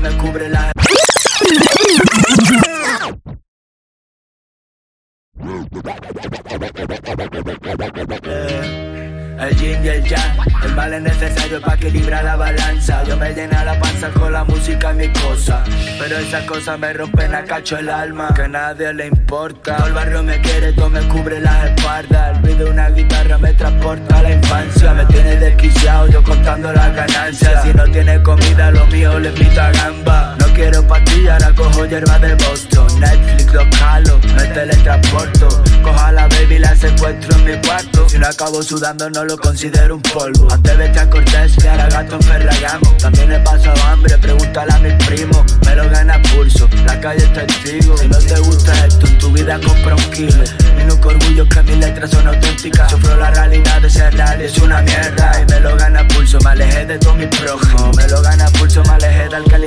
me cubre la. Eh, El yin y el yang, el mal es necesario para equilibrar la balanza. Yo me llena la panza con la música y mi cosa. Pero esas cosas me rompen a cacho el alma, que a nadie le importa. Todo el barrio me quiere, todo me cubre las espaldas. El ruido de una guitarra me transporta a la infancia. Me tiene desquiciado, yo contando las ganancias. Si no tiene le gamba. No quiero pastillas, ahora cojo hierba de Boston. Netflix lo calo, me teletransporto. Cojo a la baby, la secuestro en mi cuarto. Si no acabo sudando, no lo considero un polvo. Antes vete a Cortés ahora gato en Ferragamo. También he pasado hambre, pregúntale a mis primos. Me lo gana pulso, la calle es testigo. Si no te gusta esto, en tu vida compra un kilo. Mi único orgullo es que mis letras son auténticas. Sufro la realidad de ser real es una mierda. Y me lo gana pulso, me alejé de todo mi prójimo. Me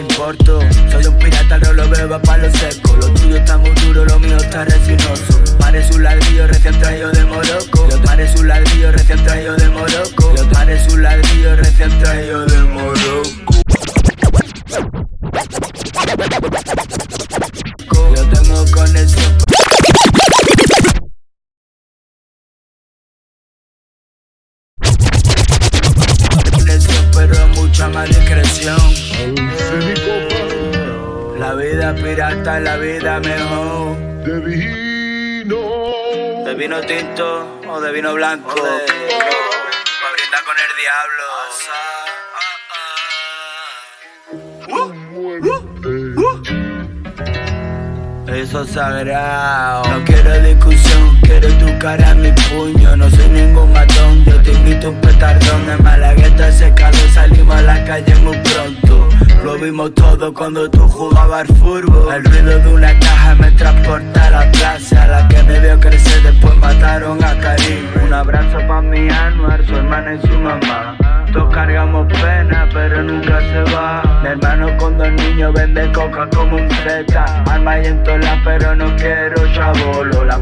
importo. Soy un pirata, no lo bebo a palo seco. Lo tuyo está muy duro, lo mío está resinoso. Parece un ladrillo recién traído de Morocco. Parece un ladrillo recién traído de Morocco. Parece un ladrillo recién traído de vida pirata la vida mejor. de vino. De vino tinto o de vino blanco. Pa' brindar con el diablo. Eso es sagrado. No quiero discusión, quiero tu cara en mi puño. No soy ningún matón, yo te invito a un petardón. En Malagueta ese calor salimos a la calle. Lo vimos todo cuando tú jugabas fútbol. El ruido de una caja me transporta a la plaza. La que me vio crecer, después mataron a Karim. Un abrazo pa' mi Anuar, su hermana y su mamá. Todos cargamos pena, pero nunca se va. Mi hermano con dos niños vende coca como un zeta. Arma y en todas, pero no quiero chabolo. La